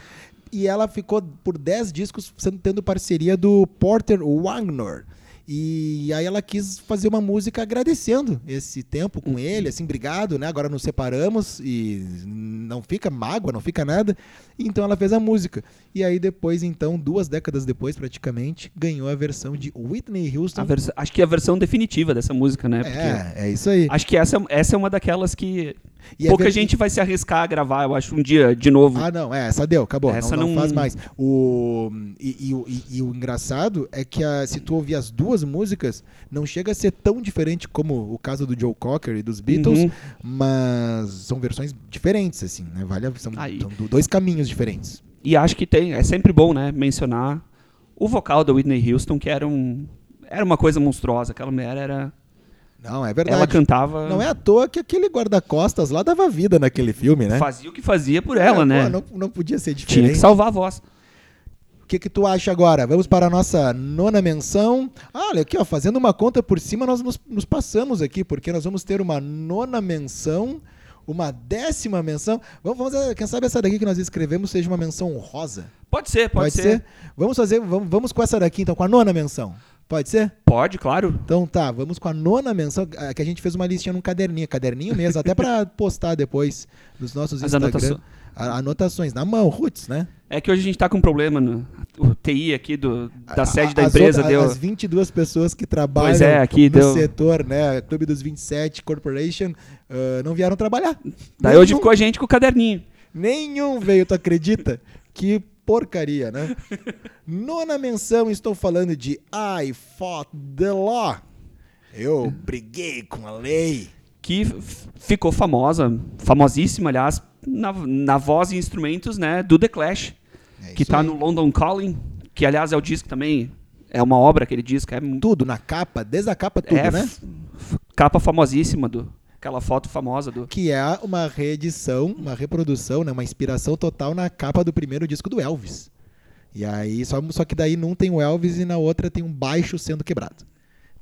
e ela ficou por 10 discos sendo, tendo parceria do Porter Wagner. E aí ela quis fazer uma música agradecendo esse tempo com ele, assim, obrigado, né? Agora nos separamos e não fica mágoa, não fica nada. Então ela fez a música. E aí depois, então, duas décadas depois, praticamente, ganhou a versão de Whitney Houston. Acho que é a versão definitiva dessa música, né? Porque É, é isso aí. Acho que essa, essa é uma daquelas que E é Pouca ver- gente vai se arriscar a gravar, eu acho, um dia de novo. Ah, não, é, essa deu, acabou. Essa não, não não- faz mais. O, e, e o- e- e o engraçado é que a- se tu ouvir as duas músicas, não chega a ser tão diferente como o caso do Joe Cocker e dos Beatles, Uhum. mas são versões diferentes, assim, né? Vale, a- são, são do- dois caminhos diferentes. E acho que tem, é sempre bom, né, mencionar o vocal da Whitney Houston, que era um era uma coisa monstruosa, aquela mulher era Não, é verdade. ela cantava, Não é à toa que aquele guarda-costas lá dava vida naquele filme, né? fazia o que fazia por ela, É, né? pô, não, não podia ser Tinha diferente. que salvar a voz. O que, que tu acha agora? Vamos para a nossa nona menção. Ah, olha aqui, ó, fazendo uma conta por cima, nós nos, nos passamos aqui, porque nós vamos ter uma nona menção, uma décima menção. Vamos, vamos eh, quem sabe essa daqui que nós escrevemos seja uma menção honrosa. Pode ser, pode, ser. Vamos fazer, vamos, vamos com essa daqui então, com a nona menção. Pode ser? Pode, claro. Então tá, vamos com a nona menção, que a gente fez uma listinha num caderninho, caderninho mesmo, até pra [laughs] postar depois nos nossos As Instagram. anotações. A- Anotações, na mão, Roots, né? É que hoje a gente tá com um problema no o TI aqui do, da A- sede a- da empresa outra- deu. As 22 pessoas que trabalham é, aqui no deu- setor, né? Clube dos 27 Corporation, ah, não vieram trabalhar. Daí hoje Nenhum- ficou a gente com o caderninho. Nenhum veio, tu acredita? Que porcaria, né? Nona menção, estou falando de I Fought the Law. Eu briguei com a lei. que ficou famosa, famosíssima, aliás, na, na voz e instrumentos, né, do The Clash, É que tá aí. no London Calling, que aliás é o disco também, é uma obra aquele disco, é, Tudo, na capa, desde a capa tudo, é né? capa famosíssima do aquela foto famosa do Que é uma reedição, uma reprodução, né? uma inspiração total na capa do primeiro disco do Elvis. E aí, só, só que daí num tem o Elvis e na outra tem um baixo sendo quebrado.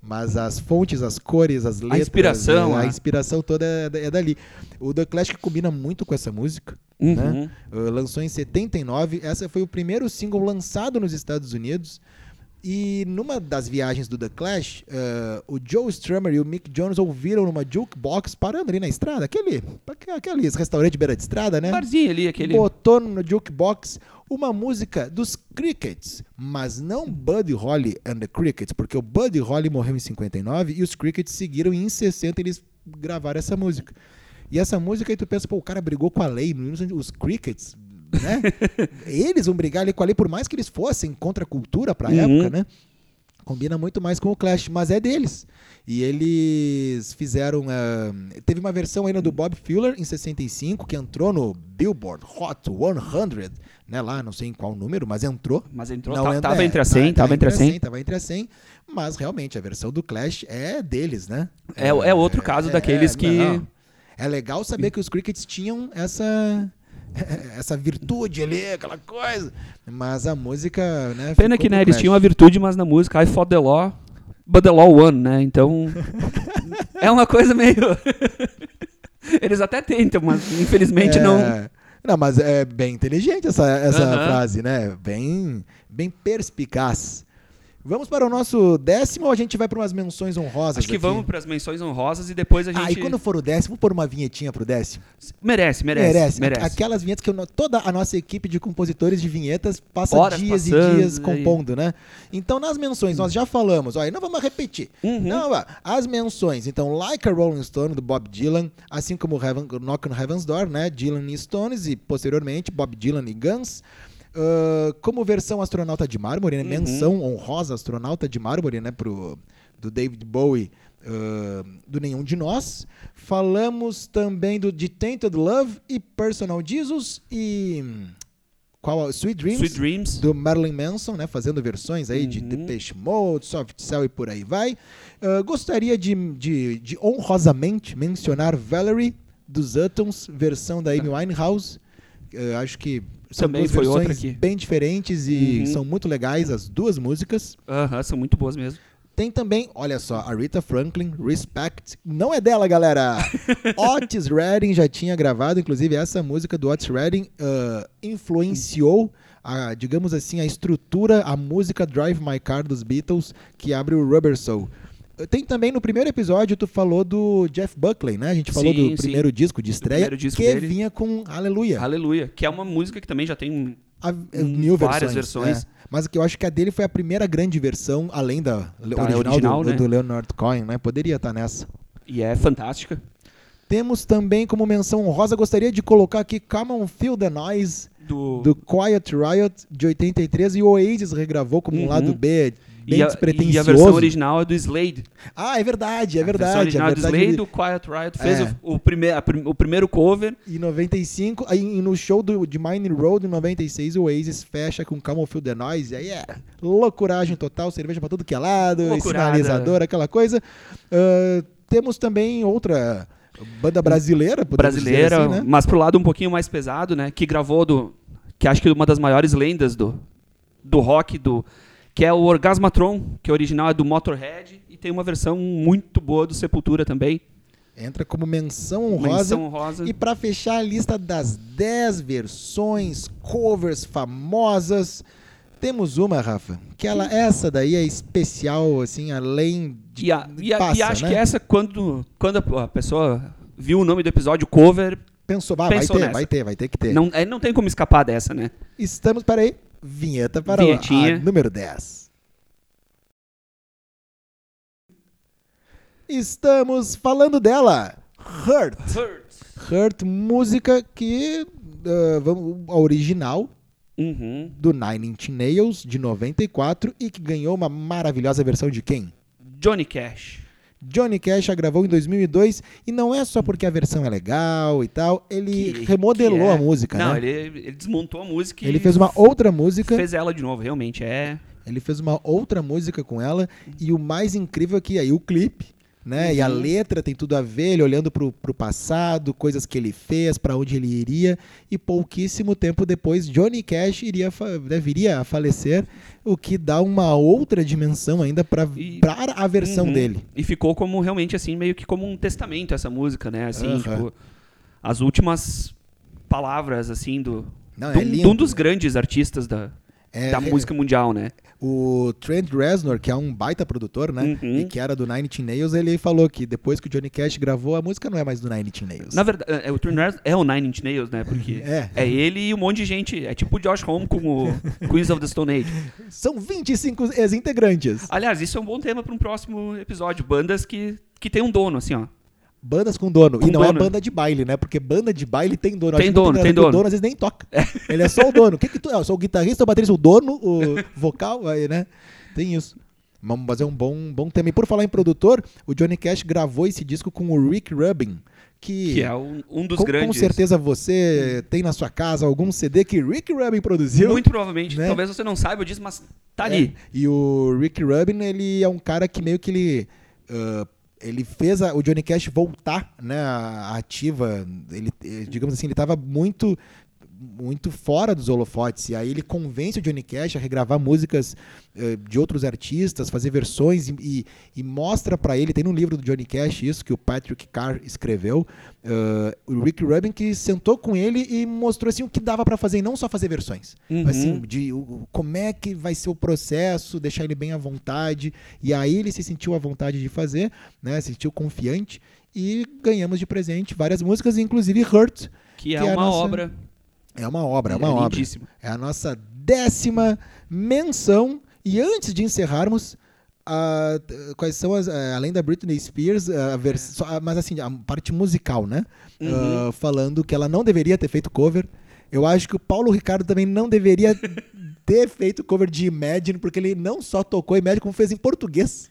Mas as fontes, as cores, as letras, inspiração, a, a né? inspiração toda é, é dali. O The Clash combina muito com essa música, Uhum. né? Lançou em 79. Essa foi o primeiro single lançado nos Estados Unidos. E numa das viagens do The Clash, uh, o Joe Strummer e o Mick Jones ouviram numa jukebox parando ali na estrada, aquele, aqueles restaurante beira de estrada, né? barzinho ali aquele Botou no jukebox uma música dos Crickets, mas não Buddy Holly and the Crickets, porque o Buddy Holly morreu em 59 e os Crickets seguiram e em 60 eles gravaram essa música. E essa música aí tu pensa, pô, o cara brigou com a lei, os Crickets, né? [laughs] eles vão brigar ali com a lei, por mais que eles fossem contra a cultura pra Uhum. época, né? Combina muito mais com o Clash, mas é deles. E eles fizeram. ah, teve uma versão ainda do Bob Fuller em 65, que entrou no Billboard Hot 100, né? Lá, não sei em qual número, mas entrou. mas entrou, Não tá- entra- tava é, entre a tá- 100, tá tava entre a 100. Tava entre a 100, mas realmente a versão do Clash é deles, né? É, é outro caso daqueles que não. É legal saber que os Crickets tinham essa. [laughs] Essa virtude ali, aquela coisa. Mas a música, né? Pena que né, eles tinham a virtude, mas na música I fought the law, but the law won, né? Então [laughs] é uma coisa meio [laughs] Eles até tentam, mas infelizmente É, não Não, mas é bem inteligente essa, essa Aham. frase, né? Bem, bem perspicaz. Vamos para o nosso décimo ou a gente vai para umas menções honrosas? Acho que aqui? vamos para as menções honrosas e depois a gente Ah, e quando for o décimo, pôr uma vinhetinha pro décimo? merece, merece, merece. Aquelas vinhetas que eu- toda a nossa equipe de compositores de vinhetas passa Horas dias passando, e dias aí. compondo, né? Então, nas menções, nós já falamos, olha, não vamos repetir. Uhum. Não, as menções, então, Like a Rolling Stone, do Bob Dylan, assim como Heaven, Knock on Heaven's Door, né? Dylan e Stones, e posteriormente Bob Dylan e Guns. Ah, como versão astronauta de mármore, né? Uhum. menção honrosa astronauta de mármore, né? Pro, do David Bowie, ah, do Nenhum de Nós. Falamos também do de Tainted Love e Personal Jesus e qual Sweet Dreams, Sweet Dreams. do Marilyn Manson, né, fazendo versões aí de Uhum. Depeche Mode, Soft Cell e por aí vai. Ah, gostaria de, de, de honrosamente mencionar Valerie dos Uttons, versão da Amy [laughs] Winehouse. Ah, acho que Também duas foi outra aqui. bem diferentes e Uhum. são muito legais as duas músicas. Aham, são muito boas mesmo. Tem também, olha só, a Rita Franklin, Respect. Não é dela, galera! [laughs] Otis Redding já tinha gravado, inclusive essa música do Otis Redding ah, influenciou, a, digamos assim, a estrutura, a música Drive My Car dos Beatles, que abre o Rubber Soul. Tem também no primeiro episódio, tu falou do Jeff Buckley, né? A gente falou Sim, do sim. primeiro disco de estreia, disco que dele. vinha com Aleluia. Aleluia. Que é uma música que também já tem. A- é, mil várias versões. versões. é. Mas que eu acho que a dele foi a primeira grande versão, além da, Da original, original, do, né? do Leonard Cohen, né? Poderia estar nessa. E é fantástica. Temos também como menção honrosa, gostaria de colocar aqui Come On Feel The Noise, Do, do Quiet Riot, de 83, e o Oasis regravou como um Uhum. lado B, bem e, a, despretensioso. e a versão original é do Slade. Ah, é verdade, é A versão verdade. original é é do verdade. Slade, o Quiet Riot fez É. o, o, a o primeiro cover. Em 95, aí no show do, de Mine Road, em 96, o Oasis fecha com Come On Feel The Noise, e aí é loucuragem total, cerveja pra tudo que é lado, sinalizador, aquela coisa. Ah, temos também outra banda brasileira, brasileira, assim, né? mas pro lado um pouquinho mais pesado, né? Que gravou do. Que acho que uma das maiores lendas do, do rock, do, que é o Orgasmatron, que o original é do Motorhead, e tem uma versão muito boa do Sepultura também. Entra como menção honrosa. Menção honrosa. E para fechar a lista das 10 versões, covers famosas, temos uma, Rafa, que ela, essa daí é especial, assim, além de. E, a- e a- passa, e acho né? que essa, quando, quando a, pessoa viu o nome do episódio cover, Pensou, ah, vai ter, nessa. vai ter, vai ter que ter. não, é, não tem como escapar dessa, né? Estamos, peraí, vinheta para o Vinhetinha. a número 10. Estamos falando dela, Hurt. Hurt, música que, ah, vamos, a original Uhum. do Nine Inch Nails, de 94, e que ganhou uma maravilhosa versão de quem? Johnny Cash. Johnny Cash a gravou em 2002, e não é só porque a versão é legal e tal, ele Que- remodelou que é- a música, Não, né? ele, ele desmontou a música Ele fez uma outra música. fez ela de novo, realmente. É. Ele fez uma outra música com ela e o mais incrível é que aí o clipe, né? E a Uhum. letra tem tudo a ver, ele olhando pro, pro passado, coisas que ele fez, pra onde ele iria e pouquíssimo tempo depois Johnny Cash iria né, viria a falecer, o que dá uma outra dimensão ainda para para a versão Uhum. dele. E ficou como realmente assim, meio que como um testamento essa música, né? Assim, Aham. tipo, as últimas palavras, assim, do. Não, é um, de um dos grandes artistas da, É, da é, música mundial, né? O Trent Reznor, que é um baita produtor, né? Uhum. E que era do Nine Inch Nails, ele falou que depois que o Johnny Cash gravou, a música não é mais do Nine Inch Nails. Na verdade, é, o Trent Reznor é o Nine Inch Nails, né? Porque É. é ele e um monte de gente. É tipo o Josh Homme com o [laughs] Queens of the Stone Age. São 25 ex-integrantes. Aliás, isso é um bom tema para um próximo episódio. Bandas que, que tem um dono, assim, ó. Bandas com dono. Com e não dono. é banda de baile, né? Porque banda de baile tem dono. Tem dono, tem que O dono. dono às vezes nem toca. Ele é só o dono. O que que tu é? Eu sou o guitarrista, o baterista, o dono, o [laughs] vocal, aí, né? Tem isso. Vamos fazer um bom, bom tema. E por falar em produtor, o Johnny Cash gravou esse disco com o Rick Rubin, que, Que é um, um dos com, grandes. com certeza você tem na sua casa algum CD que Rick Rubin produziu. Muito provavelmente. né? Talvez você não saiba disso, mas tá É, ali. E o Rick Rubin, ele é um cara que meio que ele. ah, ele fez a- o Johnny Cash voltar né, ativa. Ele, eh, digamos assim, ele estava muito muito fora dos holofotes. E aí ele convence o Johnny Cash a regravar músicas eh, de outros artistas, fazer versões e, e- e mostra pra ele, tem no livro do Johnny Cash isso, que o Patrick Carr escreveu, eh, o Rick Rubin que sentou com ele e mostrou assim o que dava pra fazer, e não só fazer versões. Uhum. Assim, de o- como é que vai ser o processo, deixar ele bem à vontade. E aí ele se sentiu à vontade de fazer, né? Se sentiu confiante. E ganhamos de presente várias músicas, inclusive Hurt. Que é que é a uma nossa- obra. É uma obra, é É uma obra. lindíssimo. É a nossa décima menção. E antes de encerrarmos, a- quais são as. eh, além da Britney Spears, a vers- só- mas assim, a parte musical, né? Uhum. Ah, falando que ela não deveria ter feito cover. Eu acho que o Paulo Ricardo também não deveria [laughs] ter feito cover de Imagine, porque ele não só tocou Imagine, como fez em português.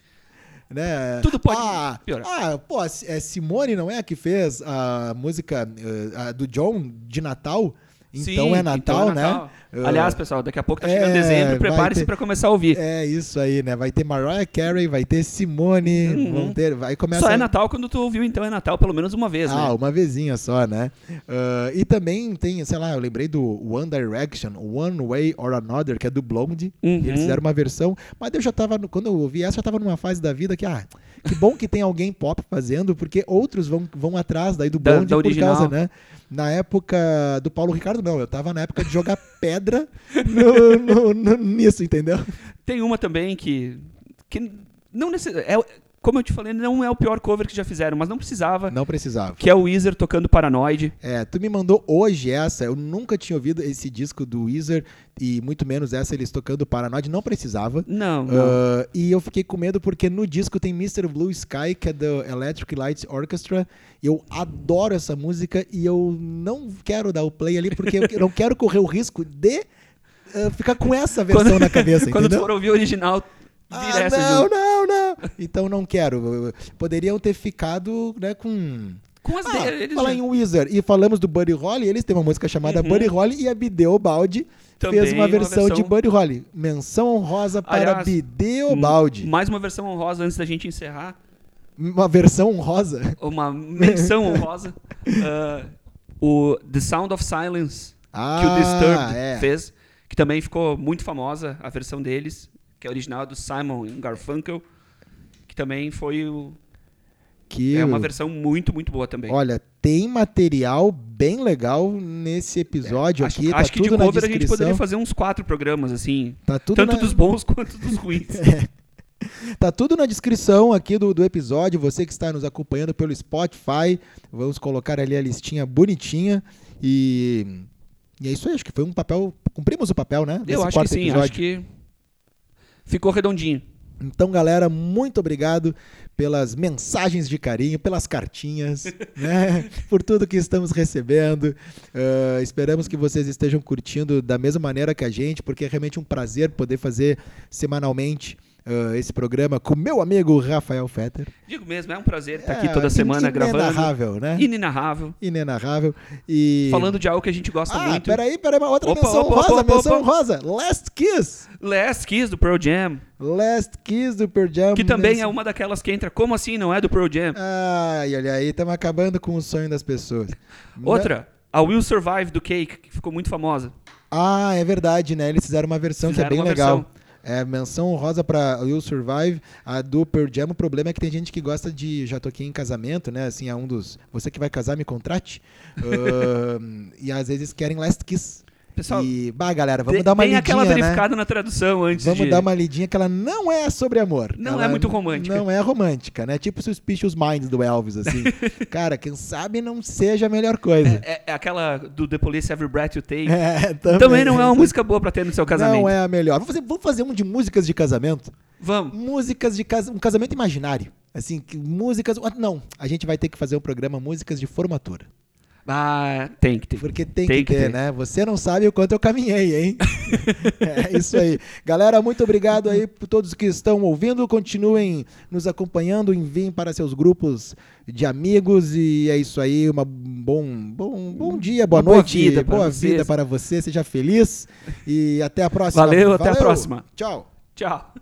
Né? Tudo pode ah, piorar. Ah, pô, é Simone não é que fez a música eh, a do John de Natal? Então Sim, é Natal, então é Natal. né? Aliás, pessoal, daqui a pouco tá É, chegando dezembro. vai Prepare-se pra começar a ouvir. É isso aí, né? Vai ter Mariah Carey, vai ter Simone, Uhum. vão ter, vai começar Só é Natal quando tu ouviu, então é Natal pelo menos uma vez, Ah, né? uma vezinha só, né? Ah, e também tem, sei lá, eu lembrei do One Direction, One Way or Another, que é do Blondie. Uhum. Eles fizeram uma versão, mas eu já tava, quando eu ouvi essa, eu já tava numa fase da vida que, ah, que bom que tem alguém pop fazendo, porque outros vão, vão atrás daí do Da- Blondie da por original. causa, né? Na época do Paulo Ricardo, não, eu tava na época de jogar [laughs] pedra no- no- no- nisso, entendeu? Tem uma também que. que não necessariamente. Como eu te falei, não é o pior cover que já fizeram, mas não precisava. Não precisava. Que é o Weezer tocando Paranoid. É, tu me mandou hoje essa, eu nunca tinha ouvido esse disco do Weezer e muito menos essa eles tocando Paranoid, não precisava. Não, não. Ah, e eu fiquei com medo porque no disco tem Mr. Blue Sky, que é do Electric Light Orchestra. Eu adoro essa música e eu não quero dar o play ali porque eu não quero correr o risco de ah, ficar com essa versão na cabeça, [laughs] quando tu entendeu? for ouvir o original, vira Ah, essa não, junto. não, não. Então não quero. Poderiam ter ficado, né, com Com as ah, dele, eles falar já- em Weezer e falamos do Buddy Holly, eles têm uma música chamada Buddy Holly e a Bideu Baldi Uhum. Também fez uma uma versão, de versão- Buddy Holly. Menção honrosa para Aliás, Bideu Baldi. Mais uma versão honrosa antes da gente encerrar. Uma versão honrosa. Uma menção honrosa. Ah, o The Sound of Silence, que o Ah, Disturbed é. fez, que também ficou muito famosa, a versão deles, que é original do Simon Garfunkel, que também foi o, Que, é uma versão muito, muito boa também. Olha, tem material bem legal nesse episódio acho, aqui. tá acho que de cover a gente poderia fazer uns quatro programas, assim. Tá tudo Tanto na- dos bons [laughs] quanto dos ruins. [laughs] Tá tudo na descrição aqui do, do episódio. Você que está nos acompanhando pelo Spotify, vamos colocar ali a listinha bonitinha. E, e é isso aí. Acho que foi um papel. Cumprimos o papel, né? Eu acho que sim, episódio. acho que ficou redondinho. Então, galera, muito obrigado pelas mensagens de carinho, pelas cartinhas, [laughs] né? por tudo que estamos recebendo. Ah, esperamos que vocês estejam curtindo da mesma maneira que a gente, porque é realmente um prazer poder fazer semanalmente ah, esse programa com meu amigo Rafael Fetter. Digo mesmo, é um prazer estar aqui É, toda semana gravando. Inenarrável, né? Inenarrável. Inenarrável. E... Falando de algo que a gente gosta Ah, muito. peraí, peraí, uma outra Opa, menção opa, rosa, opa, menção opa. rosa. Last Kiss. Last Kiss do Pearl Jam. Last Kiss do Pearl Jam. Que também é menção- uma daquelas que entra. Como assim não é do Pearl Jam? Ai, olha aí, estamos acabando com o sonho das pessoas. [laughs] Outra, a Will Survive do Cake, que ficou muito famosa. Ah, é verdade, né? Eles fizeram uma versão Fizeram que é bem legal. versão. É, menção honrosa pra Will Survive, a do Pearl Jam. O problema é que tem gente que gosta de. Já toquei em casamento, né? Assim, é um dos. Você que vai casar, me contrate. [laughs] Ahn, e às vezes querem Last Kiss. Pessoal, e, bah, galera, vamos Tem- dar uma tem lidinha, aquela né? verificada na tradução antes Vamos de... dar uma lidinha que ela não é sobre amor. Não Ela é muito romântica. Não é romântica, né? Tipo Suspicious Minds do Elvis, assim. [laughs] Cara, quem sabe não seja a melhor coisa. É, é aquela do The Police Every Breath You Take. [laughs] É, Também não é uma música boa pra ter no seu casamento. Não é a melhor. Vamos fazer, vamos fazer um de músicas de casamento? Vamos. Músicas de casa, um casamento imaginário. Assim, músicas. ah, Não, a gente vai ter que fazer um programa Músicas de Formatura. Ah, tem que ter. Porque tem, Tem que, que ter, ter. né? Você não sabe o quanto eu caminhei, hein? [laughs] é isso aí. Galera, muito obrigado aí por todos que estão ouvindo. Continuem nos acompanhando, enviem para seus grupos de amigos. E é isso aí. Uma bom, bom, bom dia, boa Uma boa noite, vida pra boa vocês. vida para você. Seja feliz. E até a próxima. Valeu, até a próxima. Tchau. Tchau.